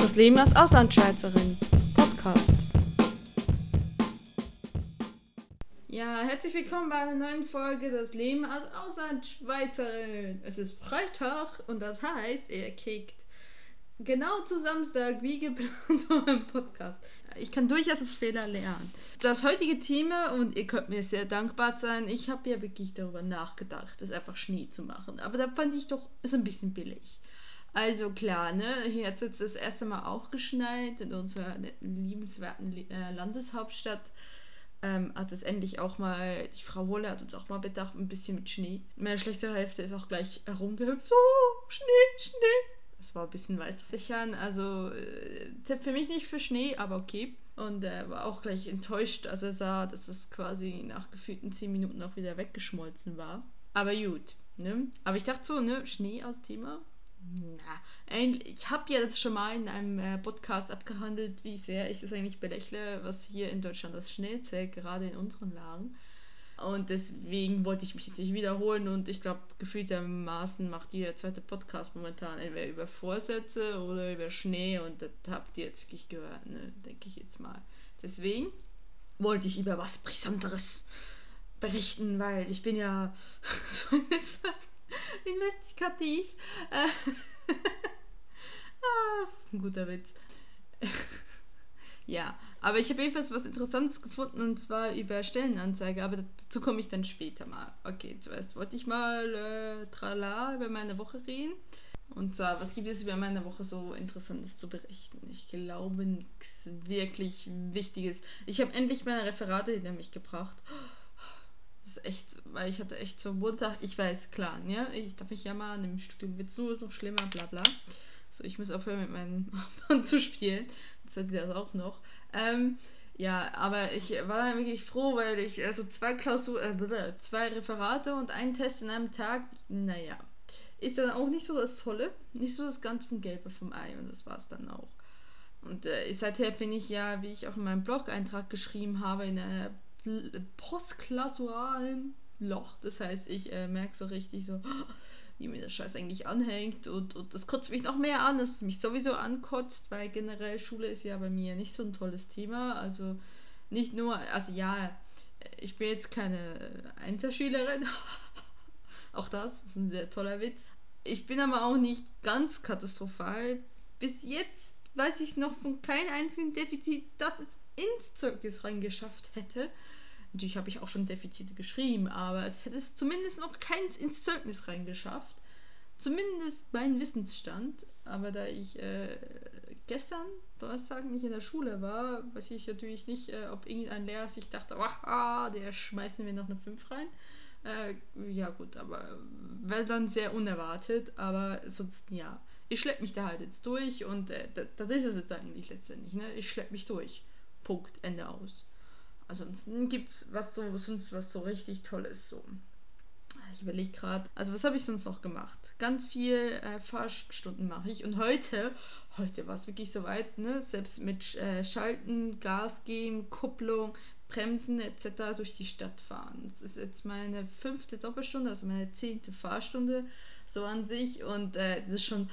Das Leben als Auslandschweizerin. Podcast. Ja, herzlich willkommen bei einer neuen Folge Das Leben als Auslandschweizerin. Es ist Freitag und das heißt, ihr kickt genau zu Samstag wie geplant euren Podcast. Ich kann durchaus das Fehler lernen. Das heutige Thema, und ihr könnt mir sehr dankbar sein, ich habe ja wirklich darüber nachgedacht, das einfach Schnee zu machen. Aber da fand ich doch, ist ein bisschen billig. Also klar, ne, hier hat es jetzt das erste Mal auch geschneit in unserer liebenswerten äh, Landeshauptstadt. Ähm, hat es endlich auch mal, die Frau Wolle hat uns auch mal bedacht, ein bisschen mit Schnee. Meine schlechte Hälfte ist auch gleich herumgehüpft. Oh, Schnee, Schnee. Es war ein bisschen Weißflächern, also äh, für mich nicht für Schnee, aber okay. Und er äh, war auch gleich enttäuscht, als er sah, dass es quasi nach gefühlten 10 Minuten auch wieder weggeschmolzen war. Aber gut, ne? Aber ich dachte so, ne, Schnee als Thema, na, ich habe ja das schon mal in einem äh, Podcast abgehandelt, wie sehr ich das eigentlich belächle, was hier in Deutschland das Schnee zählt, gerade in unseren Lagen. Und deswegen wollte ich mich jetzt nicht wiederholen und ich glaube, gefühltermaßen macht jeder zweite Podcast momentan entweder über Vorsätze oder über Schnee und das habt ihr jetzt wirklich gehört, ne? denke ich jetzt mal. Deswegen wollte ich über was Brisanteres berichten, weil ich bin ja, so investigativ. Äh, ah, das ist ein guter Witz. ja, aber ich habe jedenfalls was Interessantes gefunden und zwar über Stellenanzeige, aber dazu komme ich dann später mal. Okay, zuerst wollte ich mal äh, trala über meine Woche reden. Und zwar, was gibt es über meine Woche so Interessantes zu berichten? Ich glaube nichts wirklich Wichtiges. Ich habe endlich meine Referate hinter mich gebracht. Oh, echt, weil ich hatte echt so Montag, ich weiß, klar, ja, ich darf mich jammern, im Studium wird so, ist noch schlimmer, bla bla. So, ich muss aufhören mit meinem Nachbarn zu spielen. Jetzt hat sie das auch noch. Ähm, ja, aber ich war dann wirklich froh, weil ich also zwei Klausur, äh, zwei Referate und einen Test in einem Tag, naja, ist dann auch nicht so das Tolle, nicht so das ganze Gelbe vom Ei und das war es dann auch. Und äh, seither bin ich ja, wie ich auch in meinem Blog-Eintrag geschrieben habe, in einer postklausuralen Loch. Das heißt, ich äh, merke so richtig so, wie mir das Scheiß eigentlich anhängt und, und das kotzt mich noch mehr an, dass es mich sowieso ankotzt, weil generell Schule ist ja bei mir nicht so ein tolles Thema. Also nicht nur, also ja, ich bin jetzt keine Einzelschülerin. auch das ist ein sehr toller Witz. Ich bin aber auch nicht ganz katastrophal. Bis jetzt weiß ich noch von keinem einzigen Defizit, das es ins Zeugnis reingeschafft hätte. Natürlich habe ich auch schon Defizite geschrieben, aber es hätte es zumindest noch keins ins Zeugnis reingeschafft. Zumindest mein Wissensstand. Aber da ich äh, gestern, Donnerstag, nicht in der Schule war, weiß ich natürlich nicht, äh, ob irgendein Lehrer sich dachte, ah, der schmeißen wir noch eine 5 rein. Äh, ja gut, aber wäre dann sehr unerwartet, aber sonst ja. Ich schleppe mich da halt jetzt durch und äh, das, das ist es jetzt eigentlich letztendlich. Ne? Ich schleppe mich durch. Punkt, Ende aus. Ansonsten gibt es was so, sonst was so richtig Tolles. So. Ich überlege gerade, also was habe ich sonst noch gemacht? Ganz viel äh, Fahrstunden mache ich. Und heute, heute war es wirklich soweit, ne? Selbst mit äh, Schalten, Gas geben, Kupplung, Bremsen etc. durch die Stadt fahren. Das ist jetzt meine fünfte Doppelstunde, also meine zehnte Fahrstunde so an sich. Und äh, das ist schon,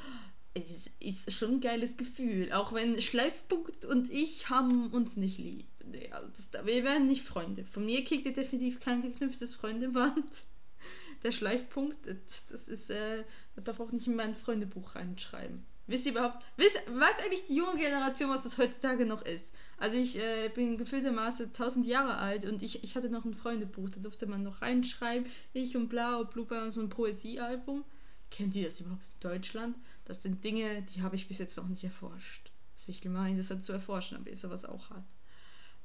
ist, ist schon ein geiles Gefühl. Auch wenn Schleifpunkt und ich haben uns nicht lieb nee, also das, wir werden nicht Freunde. Von mir kriegt ihr definitiv kein geknüpftes Freundeband. Der Schleifpunkt, das ist, äh, das darf auch nicht in mein Freundebuch reinschreiben. Wisst ihr überhaupt, wisst, weiß eigentlich die junge Generation, was das heutzutage noch ist? Also ich äh, bin gefühltermaßen 1000 Jahre alt und ich, ich hatte noch ein Freundebuch, da durfte man noch reinschreiben, ich und Blau, Blooper und so ein Poesiealbum. Kennt ihr das überhaupt in Deutschland? Das sind Dinge, die habe ich bis jetzt noch nicht erforscht. Ist nicht gemein, das zu erforschen, aber ihr sowas auch hat.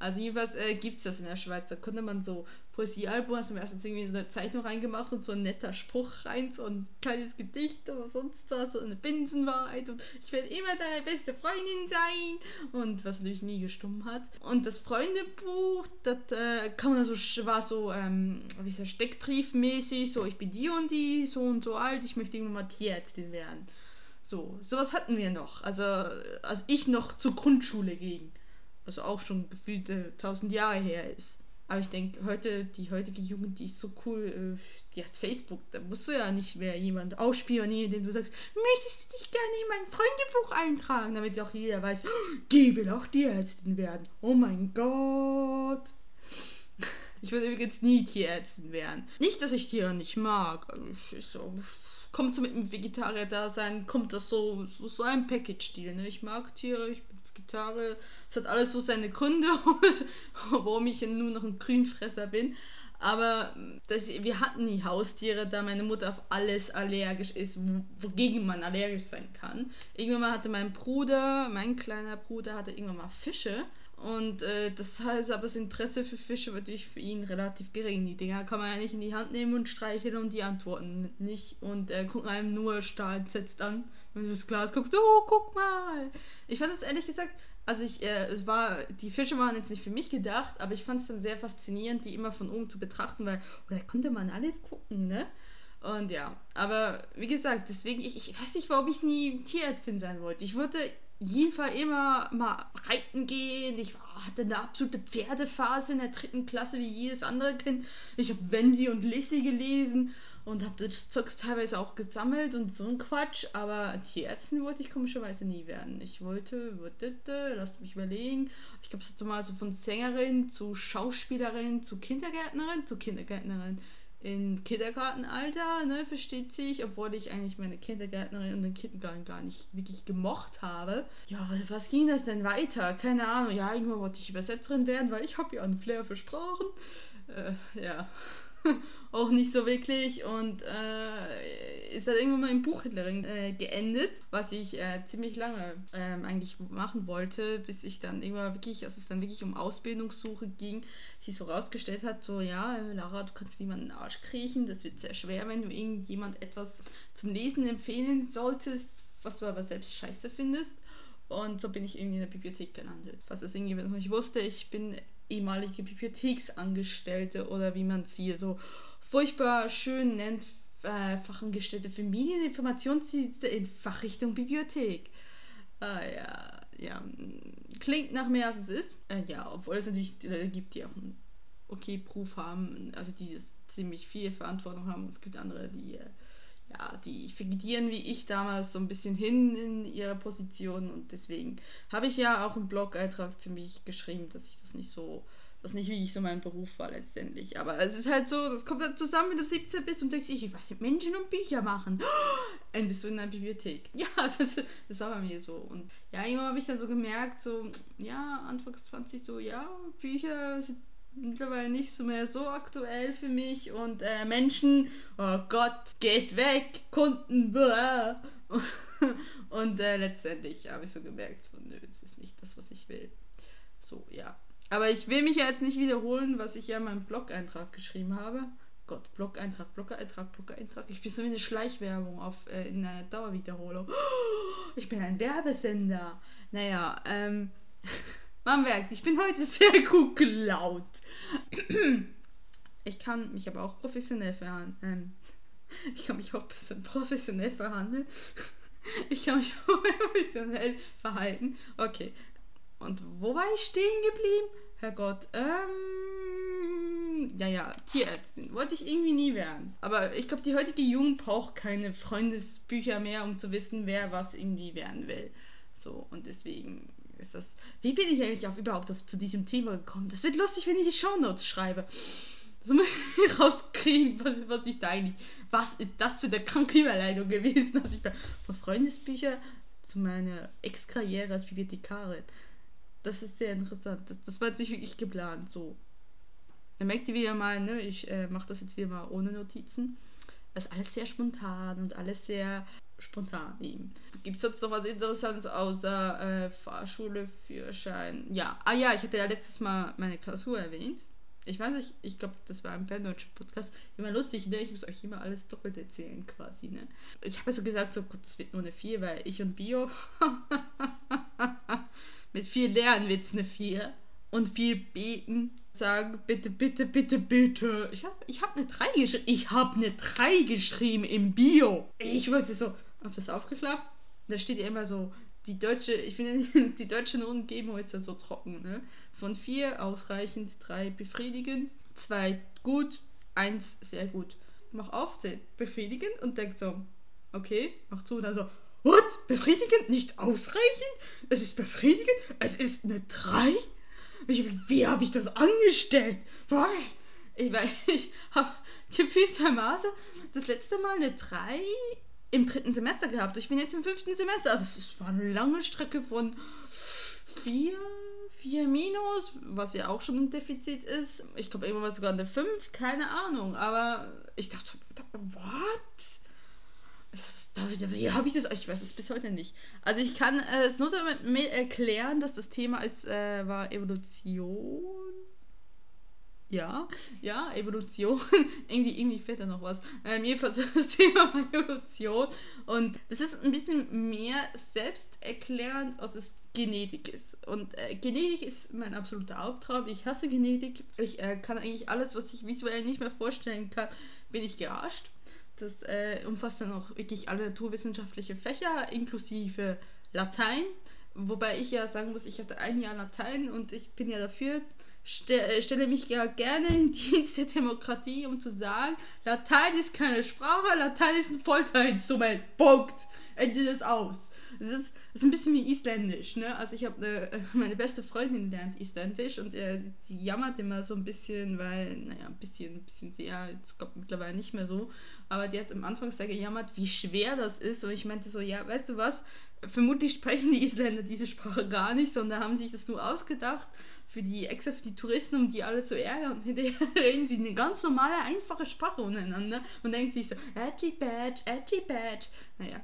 Also jedenfalls äh, gibt es das in der Schweiz. Da konnte man so Poesiealbum, hast du mir erst irgendwie so eine Zeichnung reingemacht und so ein netter Spruch rein, so ein kleines Gedicht oder sonst was, so eine Binsenwahrheit und ich werde immer deine beste Freundin sein und was natürlich nie gestummt hat. Und das Freundebuch, das äh, kann man so, war so, ähm, wie ist Steckbriefmäßig, so ich bin die und die, so und so alt, ich möchte irgendwann mal Tierärztin werden. So, sowas hatten wir noch. Also, als ich noch zur Grundschule ging also auch schon gefühlt tausend Jahre her ist. Aber ich denke, heute, die heutige Jugend, die ist so cool, äh, die hat Facebook, da musst du ja nicht mehr jemand ausspionieren, dem du sagst, möchtest du dich gerne in mein Freundebuch eintragen, damit auch jeder weiß, die will auch Tierärztin werden. Oh mein Gott. Ich würde übrigens nie Tierärztin werden. Nicht, dass ich Tiere nicht mag. Also so, kommt so mit dem Vegetarier-Dasein, kommt das so, so, so ein Package-Deal. Ne? Ich mag Tiere, ich bin Vegetarier. Es hat alles so seine Gründe, warum ich nur noch ein Grünfresser bin. Aber das, wir hatten nie Haustiere, da meine Mutter auf alles allergisch ist, wogegen man allergisch sein kann. Irgendwann mal hatte mein Bruder, mein kleiner Bruder, hatte irgendwann mal Fische. Und äh, das heißt aber, das Interesse für Fische wird natürlich für ihn relativ gering. Die Dinger kann man ja nicht in die Hand nehmen und streicheln und die antworten nicht. Und äh, guckt einem nur starr entsetzt an, wenn du das Glas guckst. Oh, guck mal! Ich fand es ehrlich gesagt, also ich, äh, es war, die Fische waren jetzt nicht für mich gedacht, aber ich fand es dann sehr faszinierend, die immer von oben zu betrachten, weil, da konnte man alles gucken, ne? Und ja, aber wie gesagt, deswegen, ich, ich weiß nicht, warum ich nie Tierärztin sein wollte. Ich wollte jeden Fall immer mal reiten gehen. Ich hatte eine absolute Pferdephase in der dritten Klasse wie jedes andere Kind. Ich habe Wendy und Lissy gelesen und habe das Zeugs teilweise auch gesammelt und so ein Quatsch. Aber Tierärztin wollte ich komischerweise nie werden. Ich wollte, wollte lasst mich überlegen. Ich glaube, es hat so mal so von Sängerin zu Schauspielerin zu Kindergärtnerin zu Kindergärtnerin in Kindergartenalter, ne, versteht sich, obwohl ich eigentlich meine Kindergärtnerin und den Kindergarten gar nicht wirklich gemocht habe. Ja, was ging das denn weiter? Keine Ahnung. Ja, irgendwann wollte ich Übersetzerin werden, weil ich habe ja einen Flair für Sprachen. Äh, ja. auch nicht so wirklich und äh, ist dann irgendwann mal in Buchhändlerin äh, geendet, was ich äh, ziemlich lange ähm, eigentlich machen wollte, bis ich dann irgendwann wirklich, als es dann wirklich um Ausbildungssuche ging, sich so rausgestellt hat, so ja, Lara, du kannst niemanden in den Arsch kriechen, das wird sehr schwer, wenn du irgendjemand etwas zum Lesen empfehlen solltest, was du aber selbst scheiße findest. Und so bin ich irgendwie in der Bibliothek gelandet. Was es irgendwie noch nicht wusste, ich bin ehemalige Bibliotheksangestellte oder wie man sie so furchtbar schön nennt, äh, Fachangestellte für Medieninformationsdienste in Fachrichtung Bibliothek. Äh, ja, ja, klingt nach mehr als es ist. Äh, ja, obwohl es natürlich Leute gibt, die auch einen okay Beruf haben, also die ziemlich viel Verantwortung haben. Es gibt andere, die äh, ja, die vegetieren wie ich damals so ein bisschen hin in ihrer Position und deswegen habe ich ja auch im Blog-Eintrag ziemlich geschrieben, dass ich das nicht so, was nicht wirklich so mein Beruf war letztendlich. Aber es ist halt so, das kommt halt zusammen, wenn du 17 bist und denkst, ich was mit Menschen und Bücher machen. Endest du in einer Bibliothek. Ja, das, das war bei mir so. Und ja, irgendwann habe ich dann so gemerkt, so, ja, Anfangs 20 so, ja, Bücher sind mittlerweile nicht so mehr so aktuell für mich und äh, Menschen, oh Gott, geht weg, Kunden, bläh. und äh, letztendlich habe ich so gemerkt, so, nö, das ist nicht das, was ich will. So, ja. Aber ich will mich ja jetzt nicht wiederholen, was ich ja in meinem Blog-Eintrag geschrieben habe. Gott, Blog-Eintrag, Blog-Eintrag, Blog-Eintrag. Ich bin so wie eine Schleichwerbung auf, äh, in einer Dauerwiederholung. Ich bin ein Werbesender. Naja, ähm. Man merkt, ich bin heute sehr gut gelaunt. Ich kann mich aber auch professionell verhandeln. Ähm, ich kann mich auch ein bisschen professionell verhandeln. Ich kann mich auch professionell verhalten. Okay. Und wo war ich stehen geblieben? Herrgott, ähm. Ja, ja, Tierärztin. Wollte ich irgendwie nie werden. Aber ich glaube, die heutige Jugend braucht keine Freundesbücher mehr, um zu wissen, wer was irgendwie werden will. So, und deswegen ist das. Wie bin ich eigentlich auf, überhaupt auf, zu diesem Thema gekommen? Das wird lustig, wenn ich die Shownotes schreibe. So mal rauskriegen, was, was ich da eigentlich. Was ist das für eine kranke Überleitung gewesen, dass ich bei, von Freundesbücher zu meiner Ex-Karriere als Bibliothekarin. Das ist sehr interessant. Das, das war jetzt nicht wirklich geplant. So. Dann merkt ihr wieder mal, ne, ich äh, mache das jetzt wieder mal ohne Notizen. Das ist alles sehr spontan und alles sehr spontan eben. Gibt es sonst noch was Interessantes außer äh, Fahrschule, Führerschein? Ja, ah ja, ich hatte ja letztes Mal meine Klausur erwähnt. Ich weiß nicht, ich glaube, das war im ferndeutschen Podcast. Immer lustig, ne? Ich muss euch immer alles doppelt erzählen quasi, ne? Ich habe so gesagt, so Gott, das wird nur eine 4, weil ich und Bio mit viel Lernen wird es eine 4 und viel beten, sagen, bitte, bitte, bitte, bitte. Ich habe ich hab eine 3 geschrieben. Ich habe eine 3 geschrieben im Bio. Ich wollte so, hab das aufgeklappt. Da steht ja immer so die deutsche, ich finde, die deutsche Noten geben heute so trocken, ne? Von vier ausreichend, drei befriedigend, zwei gut, eins sehr gut. Mach auf, befriedigend und denk so, okay, mach zu und dann so, what? Befriedigend? Nicht ausreichend? Es ist befriedigend? Es ist eine 3? Wie, wie habe ich das angestellt? Was? Ich, ich habe gefühltermaßen das letzte Mal eine 3 im dritten Semester gehabt. Ich bin jetzt im fünften Semester. Also es war eine lange Strecke von 4, 4 minus, was ja auch schon ein Defizit ist. Ich glaube irgendwann sogar eine 5, keine Ahnung. Aber ich dachte, what? Wie habe ich das? Ich weiß es bis heute nicht. Also ich kann es nur damit erklären, dass das Thema ist, äh, war Evolution. Ja, ja, Evolution. irgendwie, irgendwie fehlt da noch was. Ähm, jedenfalls das Thema Evolution. Und das ist ein bisschen mehr selbsterklärend, als es Genetik ist. Und äh, Genetik ist mein absoluter Haupttraum. Ich hasse Genetik. Ich äh, kann eigentlich alles, was ich visuell nicht mehr vorstellen kann, bin ich gearscht. Das äh, umfasst dann auch wirklich alle naturwissenschaftliche Fächer, inklusive Latein. Wobei ich ja sagen muss, ich hatte ein Jahr Latein und ich bin ja dafür, äh, stelle mich ja gerne in Dienst der Demokratie, um zu sagen, Latein ist keine Sprache, Latein ist ein Folterinstrument. Punkt. Ende des Aus. Es ist, ist ein bisschen wie Isländisch, ne? Also ich habe äh, meine beste Freundin lernt Isländisch und äh, sie jammert immer so ein bisschen, weil, naja, ein bisschen, ein bisschen sehr, jetzt glaube mittlerweile nicht mehr so, aber die hat am Anfang sehr gejammert, wie schwer das ist und ich meinte so, ja, weißt du was, vermutlich sprechen die Isländer diese Sprache gar nicht, sondern haben sich das nur ausgedacht für die extra für die Touristen, um die alle zu ärgern. Und hinterher reden sie eine ganz normale, einfache Sprache untereinander und denken sich so, edgy badge, edgy badge. Naja,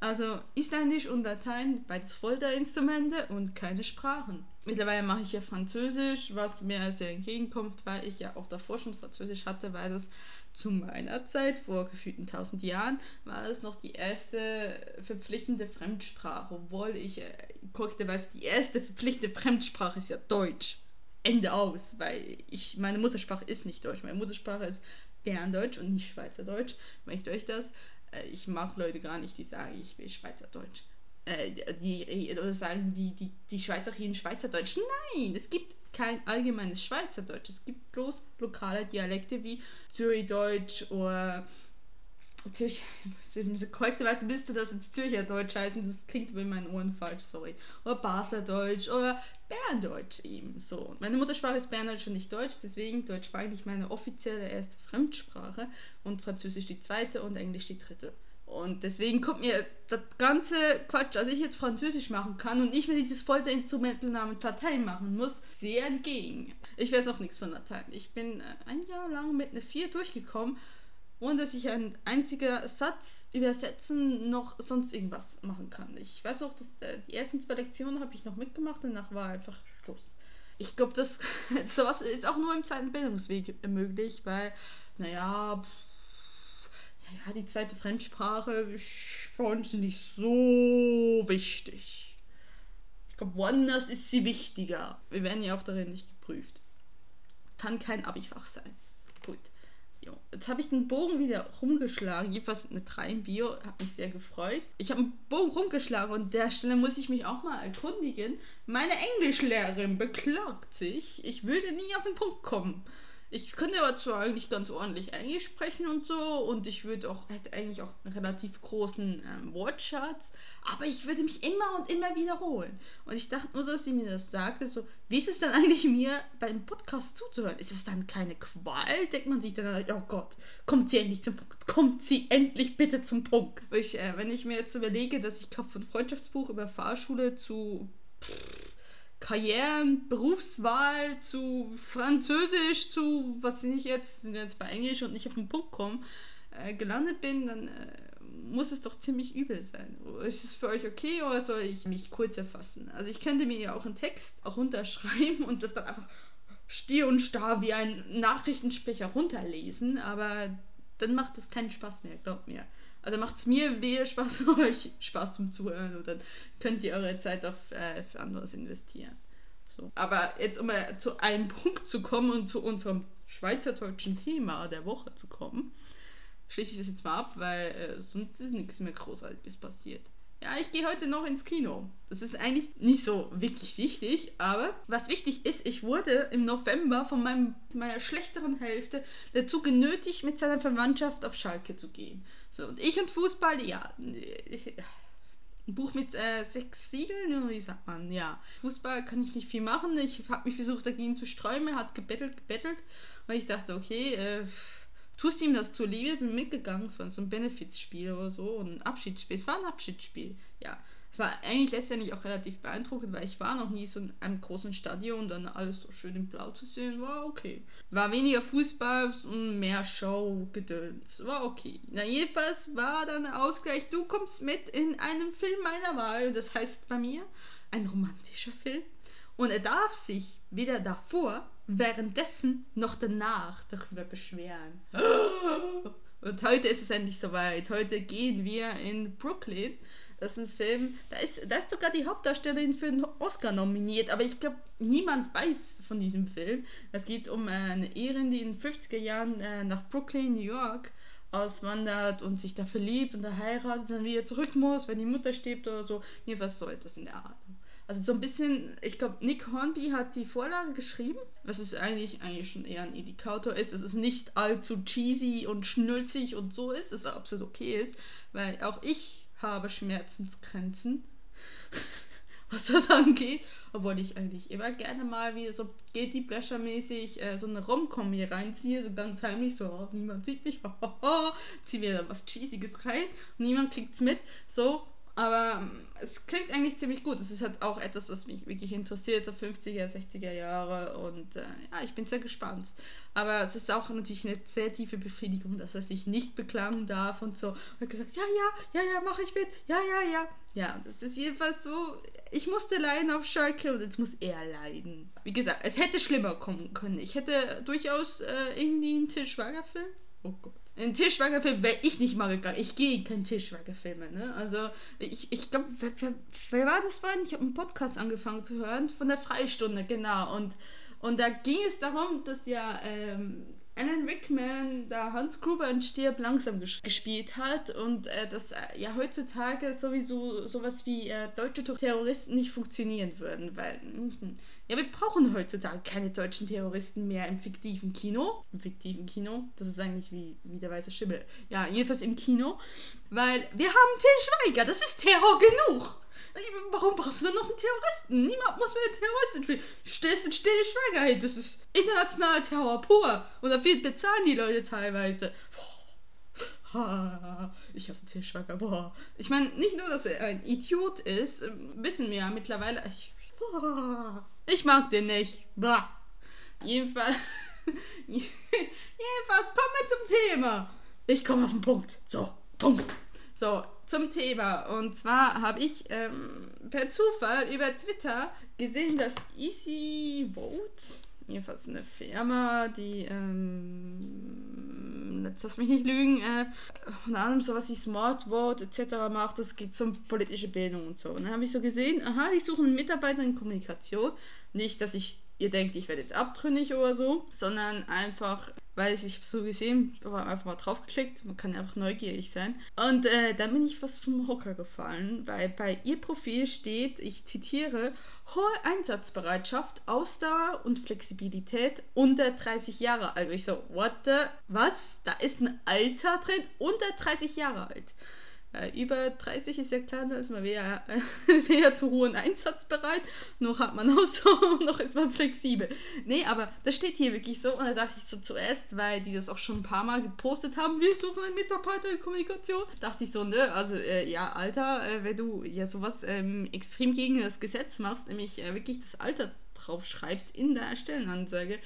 also Isländisch und Latein, beides Folterinstrumente und keine Sprachen. Mittlerweile mache ich ja Französisch, was mir sehr entgegenkommt, weil ich ja auch davor schon Französisch hatte, weil das zu meiner Zeit, vor gefühlten tausend Jahren, war es noch die erste verpflichtende Fremdsprache, obwohl ich äh, korrekterweise die erste verpflichtende Fremdsprache ist ja Deutsch. Ende aus, weil ich meine Muttersprache ist nicht Deutsch. Meine Muttersprache ist Berndeutsch und nicht Schweizerdeutsch. Merkt euch das? Äh, ich mag Leute gar nicht, die sagen, ich will Schweizerdeutsch. Äh, die, oder sagen, die, die, die Schweizer reden Schweizerdeutsch. Nein, es gibt kein allgemeines Schweizerdeutsch. Es gibt bloß lokale Dialekte wie Zürichdeutsch oder Zürich, korrekterweise müsste das ins Zürcher Deutsch heißen, das klingt in meinen Ohren falsch, sorry. Oder Baserdeutsch oder Berndeutsch eben so. Meine Muttersprache ist Berndeutsch und nicht Deutsch, deswegen Deutsch war eigentlich meine offizielle erste Fremdsprache und Französisch die zweite und Englisch die dritte. Und deswegen kommt mir das ganze Quatsch, dass ich jetzt Französisch machen kann und nicht mehr dieses Folterinstrumental namens Latein machen muss, sehr entgegen. Ich weiß auch nichts von Latein. Ich bin äh, ein Jahr lang mit einer 4 durchgekommen, ohne dass ich ein einziger Satz übersetzen noch sonst irgendwas machen kann. Ich weiß auch, dass äh, die ersten zwei Lektionen habe ich noch mitgemacht, danach war einfach Schluss. Ich glaube, das sowas ist auch nur im zweiten Bildungsweg möglich, weil, naja, pff, ja, die zweite Fremdsprache ist für uns nicht so wichtig. Ich glaube, woanders ist sie wichtiger. Wir werden ja auch darin nicht geprüft. Kann kein Abifach sein. Gut. Jo. Jetzt habe ich den Bogen wieder rumgeschlagen. Jedenfalls eine 3 im Bio. Hat mich sehr gefreut. Ich habe einen Bogen rumgeschlagen und an der Stelle muss ich mich auch mal erkundigen. Meine Englischlehrerin beklagt sich, ich würde nie auf den Punkt kommen. Ich könnte aber zwar eigentlich ganz ordentlich Englisch sprechen und so und ich würde auch, hätte eigentlich auch einen relativ großen ähm, Wortschatz, aber ich würde mich immer und immer wiederholen. Und ich dachte nur so, dass sie mir das sagte, so, wie ist es dann eigentlich mir beim Podcast zuzuhören? Ist es dann keine Qual? Denkt man sich dann, oh Gott, kommt sie endlich zum Punkt, kommt sie endlich bitte zum Punkt. Ich, äh, wenn ich mir jetzt überlege, dass ich von Freundschaftsbuch über Fahrschule zu... Pff, Karrieren, Berufswahl zu Französisch, zu, was ich jetzt, sind jetzt bei Englisch und nicht auf den Punkt kommen, äh, gelandet bin, dann äh, muss es doch ziemlich übel sein. Ist es für euch okay oder soll ich mich kurz erfassen? Also ich könnte mir ja auch einen Text auch runterschreiben und das dann einfach stier und starr wie ein Nachrichtensprecher runterlesen, aber dann macht es keinen Spaß mehr, glaubt mir. Also macht es mir weder Spaß, euch Spaß zum Zuhören und dann könnt ihr eure Zeit auch äh, für anderes investieren. So. Aber jetzt, um mal zu einem Punkt zu kommen und zu unserem schweizerdeutschen Thema der Woche zu kommen, schließe ich das jetzt mal ab, weil äh, sonst ist nichts mehr Großartiges passiert. Ja, ich gehe heute noch ins Kino. Das ist eigentlich nicht so wirklich wichtig, aber was wichtig ist, ich wurde im November von meinem, meiner schlechteren Hälfte dazu genötigt, mit seiner Verwandtschaft auf Schalke zu gehen. So, und ich und Fußball, ja, ich, ein Buch mit äh, sechs Siegeln, wie sagt man? Ja. Fußball kann ich nicht viel machen. Ich habe mich versucht dagegen zu sträumen, hat gebettelt, gebettelt. Und ich dachte, okay, äh, tust ihm das zuliebe, bin mitgegangen. Es war so ein Benefizspiel oder so, ein Abschiedsspiel. Es war ein Abschiedsspiel, ja. Es war eigentlich letztendlich auch relativ beeindruckend, weil ich war noch nie so in einem großen Stadion und dann alles so schön in Blau zu sehen, war okay. War weniger Fußball und mehr Show gedöns. War okay. Na jedenfalls war dann der Ausgleich, du kommst mit in einen Film meiner Wahl. Das heißt bei mir ein romantischer Film. Und er darf sich weder davor, währenddessen noch danach darüber beschweren. Und heute ist es endlich soweit. Heute gehen wir in Brooklyn das ist ein Film, da ist, da ist sogar die Hauptdarstellerin für einen Oscar nominiert, aber ich glaube, niemand weiß von diesem Film. Es geht um eine Eherin, die in den 50er Jahren äh, nach Brooklyn, New York, auswandert und sich da verliebt und da heiratet, dann wieder zurück muss, wenn die Mutter stirbt oder so. Jedenfalls so etwas in der Art. Also so ein bisschen, ich glaube, Nick Hornby hat die Vorlage geschrieben, was es eigentlich, eigentlich schon eher ein Indikator ist, dass es nicht allzu cheesy und schnulzig und so ist, dass es absolut okay ist, weil auch ich habe Schmerzensgrenzen, was das angeht. Obwohl ich eigentlich immer gerne mal wie so Guilty Pleasure-mäßig äh, so eine Rom-Com hier reinziehe, so ganz heimlich, so, oh, niemand sieht mich, zieh mir da was Cheesiges rein, niemand kriegt's mit, so, aber ähm, es klingt eigentlich ziemlich gut. Es ist halt auch etwas, was mich wirklich interessiert, so 50er, 60er Jahre. Und äh, ja, ich bin sehr gespannt. Aber es ist auch natürlich eine sehr tiefe Befriedigung, dass er sich nicht beklagen darf und so. Und gesagt, ja, ja, ja, ja, mache ich mit. Ja, ja, ja. Ja, das ist jedenfalls so. Ich musste leiden auf Schalke und jetzt muss er leiden. Wie gesagt, es hätte schlimmer kommen können. Ich hätte durchaus äh, irgendwie einen Til Schweiger-Film. Oh Gott. Ein Tischweigerfilm wäre ich nicht mal gegangen. Ich gehe in keine Tischweigerfilme, ne? Also, ich, ich glaube, wer, wer, wer, war das vorhin? Ich habe einen Podcast angefangen zu hören von der Freistunde, genau. Und, und da ging es darum, dass ja ähm, Alan Rickman da Hans Gruber und Stirb langsam ges gespielt hat und äh, dass äh, ja heutzutage sowieso sowas wie äh, deutsche Terroristen nicht funktionieren würden, weil mh, ja, wir brauchen heutzutage keine deutschen Terroristen mehr im fiktiven Kino. Im fiktiven Kino, das ist eigentlich wie, wie der weiße Schimmel. Ja, jedenfalls im Kino, weil wir haben Till Schweiger, das ist Terror genug. Warum brauchst du dann noch einen Terroristen? Niemand muss einen Terroristen spielen. Stellst einen Stille Schweiger hin. Das ist internationaler Terror pur. Und dafür bezahlen die Leute teilweise. Ich hasse Til Schweiger. Boah. Ich meine, nicht nur, dass er ein Idiot ist, ähm, wissen wir ja mittlerweile. Ich, ich mag den nicht. Blah. Jedenfalls. Jedenfalls kommen wir zum Thema. Ich komme auf den Punkt. So, Punkt. So, zum Thema. Und zwar habe ich ähm, per Zufall über Twitter gesehen, dass Easy Vote, jedenfalls eine Firma, die, ähm, jetzt lass mich nicht lügen, äh, unter anderem sowas wie Smart Vote etc. macht, das geht um politische Bildung und so. Und dann habe ich so gesehen, aha, die suchen Mitarbeiter in Kommunikation. Nicht, dass ich ihr denkt, ich werde jetzt abtrünnig oder so, sondern einfach weil ich habe so gesehen, aber einfach mal draufgeklickt, man kann einfach neugierig sein. Und äh, dann bin ich fast vom Hocker gefallen, weil bei ihr Profil steht, ich zitiere, hohe Einsatzbereitschaft, Ausdauer und Flexibilität unter 30 Jahre alt. Ich so, what the, was? Da ist ein Alter drin, unter 30 Jahre alt. Äh, über 30 ist ja klar, da ist man weder, zu hohen einsatzbereit, noch hat man auch so, noch ist man flexibel. Nee, aber das steht hier wirklich so. Und da dachte ich so zuerst, weil die das auch schon ein paar Mal gepostet haben, wir suchen einen Mitarbeiter in Kommunikation, dachte ich so, ne, also äh, ja, Alter, äh, wenn du ja sowas ähm, extrem gegen das Gesetz machst, nämlich äh, wirklich das Alter draufschreibst in der Stellenanzeige,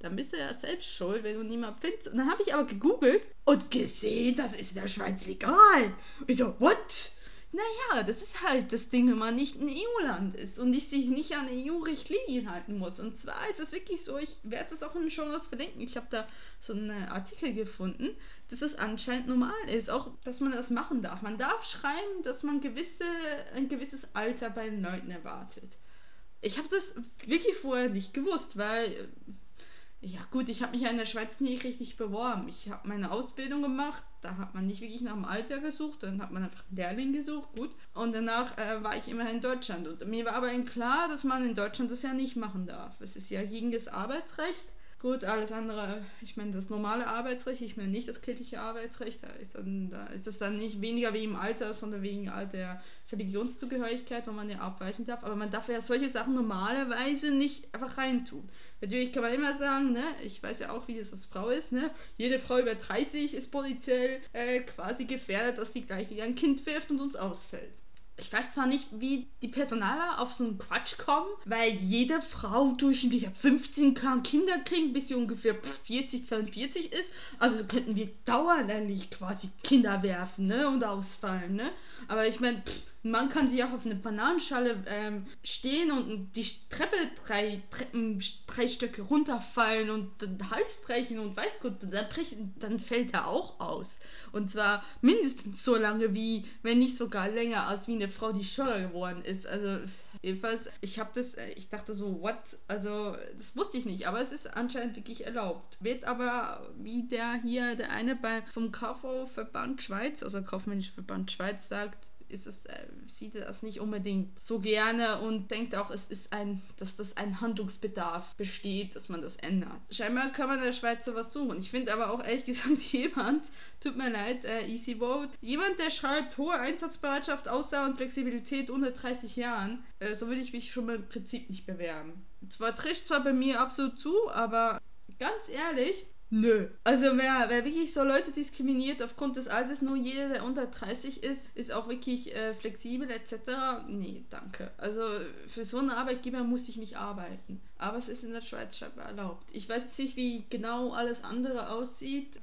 dann bist du ja selbst schuld, wenn du niemand findest. Und dann habe ich aber gegoogelt und gesehen, das ist in der Schweiz legal. Ich so, what? Naja, das ist halt das Ding, wenn man nicht ein EU-Land ist und sich nicht an EU-Richtlinien halten muss. Und zwar ist es wirklich so, ich werde das auch in den Show Notes verlinken. Ich habe da so einen Artikel gefunden, dass es anscheinend normal ist, auch dass man das machen darf. Man darf schreiben, dass man gewisse, ein gewisses Alter bei den Leuten erwartet ich habe das wirklich vorher nicht gewusst, weil Ja gut, ich habe mich ja in der Schweiz nie richtig beworben. Ich habe meine Ausbildung gemacht, da hat man nicht wirklich nach dem Alter gesucht, dann hat man einfach einen Lehrling gesucht, gut. Und danach äh, war ich immer in Deutschland. Und mir war aber klar, dass man in Deutschland das ja nicht machen darf. Es ist ja gegen das Arbeitsrecht. Gut, alles andere, ich meine, das normale Arbeitsrecht, ich meine nicht das kirchliche Arbeitsrecht, da ist, dann, da ist das dann nicht weniger im Alter, sondern wegen der Religionszugehörigkeit, wo man ja abweichen darf. Aber man darf ja solche Sachen normalerweise nicht einfach reintun. Natürlich kann man immer sagen, ne, ich weiß ja auch, wie das als Frau ist, ne, jede Frau über 30 ist potenziell äh, quasi gefährdet, dass sie gleich wieder ein Kind wirft und uns ausfällt. Ich weiß zwar nicht, wie die Personaler auf so einen Quatsch kommen, weil jede Frau durchschnittlich ab 15 kann Kinder kriegen, bis sie ungefähr 40, 42 ist. Also könnten wir dauernd eigentlich quasi Kinder werfen ne, und ausfallen. Ne? Aber ich meine, man kann sich auch auf eine Bananenschale ähm, stehen und die Treppe drei Treppen, drei Stücke runterfallen und den Hals brechen und weiß Gott, dann, brechen, dann fällt er auch aus. Und zwar mindestens so lange wie, wenn nicht sogar länger, als wie eine Frau, die schwanger geworden ist. Also jedenfalls, ich habe das, äh, ich dachte so, what? Also das wusste ich nicht, aber es ist anscheinend wirklich erlaubt. Wird aber, wie der hier, der eine bei vom KV-Verband Schweiz, also Kaufmännischer Verband Schweiz sagt, ist es, äh, sieht er das nicht unbedingt so gerne und denkt auch, es ist ein, dass das ein Handlungsbedarf besteht, dass man das ändert. Scheinbar kann man in der Schweiz sowas suchen. Ich finde aber auch ehrlich gesagt jemand, tut mir leid, äh, Easy Vote, jemand, der schreibt hohe Einsatzbereitschaft, Ausdauer und Flexibilität unter 30 Jahren, äh, so würde ich mich schon mal im Prinzip nicht bewerben. Zwar trifft zwar bei mir absolut zu, aber ganz ehrlich, Nö. Also wer, wer wirklich so Leute diskriminiert aufgrund des Alters, nur jeder, der unter 30 ist, ist auch wirklich äh, flexibel etc. Nee, danke. Also für so einen Arbeitgeber muss ich nicht arbeiten. Aber es ist in der Schweiz scheinbar erlaubt. Ich weiß nicht, wie genau alles andere aussieht.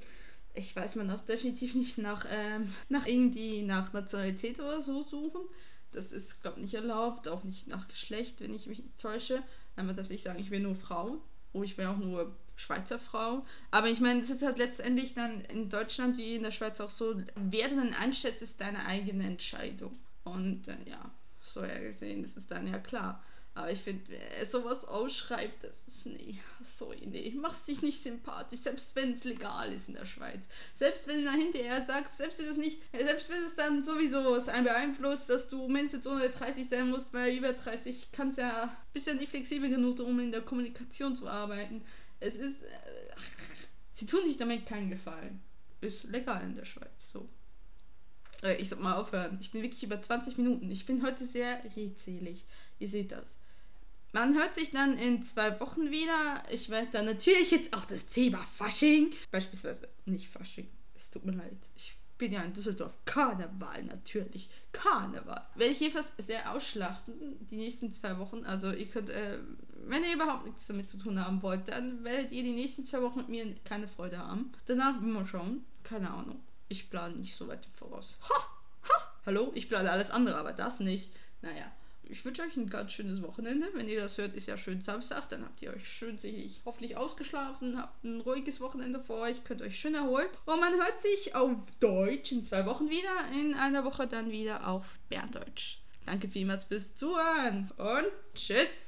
Ich weiß, man darf definitiv nicht nach, ähm, nach irgendwie nach Nationalität oder so suchen. Das ist, glaube ich, nicht erlaubt. Auch nicht nach Geschlecht, wenn ich mich täusche. Man darf nicht sagen, ich will nur Frau. Oh, ich will auch nur Schweizer Frau. Aber ich meine, es ist halt letztendlich dann in Deutschland wie in der Schweiz auch so, wer du dann einstellst, ist deine eigene Entscheidung. Und äh, ja, so ja gesehen, das ist dann ja klar. Aber ich finde, wer sowas ausschreibt, das ist nee, sorry, nee, machst dich nicht sympathisch, selbst wenn es legal ist in der Schweiz. Selbst wenn du hinterher sagst, selbst wenn es nicht, selbst wenn es dann sowieso es einen beeinflusst, dass du mindestens unter 30 sein musst, weil über 30 kannst ja, bist ja nicht flexibel genug, um in der Kommunikation zu arbeiten. Es ist. Äh, sie tun sich damit keinen Gefallen. Ist legal in der Schweiz, so. Äh, ich soll mal aufhören. Ich bin wirklich über 20 Minuten. Ich bin heute sehr redselig. Ihr seht das. Man hört sich dann in zwei Wochen wieder. Ich werde dann natürlich jetzt auch das Thema Fasching. Beispielsweise nicht Fasching. Es tut mir leid. Ich bin ja in Düsseldorf. Karneval natürlich. Karneval. Werde ich jedenfalls sehr ausschlachten die nächsten zwei Wochen. Also ihr könnt, äh, wenn ihr überhaupt nichts damit zu tun haben wollt, dann werdet ihr die nächsten zwei Wochen mit mir keine Freude haben. Danach man schauen. Keine Ahnung. Ich plane nicht so weit im Voraus. Ha! Ha! Hallo? Ich plane alles andere, aber das nicht. Naja ich wünsche euch ein ganz schönes Wochenende. Wenn ihr das hört, ist ja schön Samstag. Dann habt ihr euch schön sicherlich hoffentlich ausgeschlafen, habt ein ruhiges Wochenende vor euch, könnt euch schön erholen. Und man hört sich auf Deutsch in zwei Wochen wieder, in einer Woche dann wieder auf Berndeutsch. Danke vielmals fürs Zuhören und tschüss.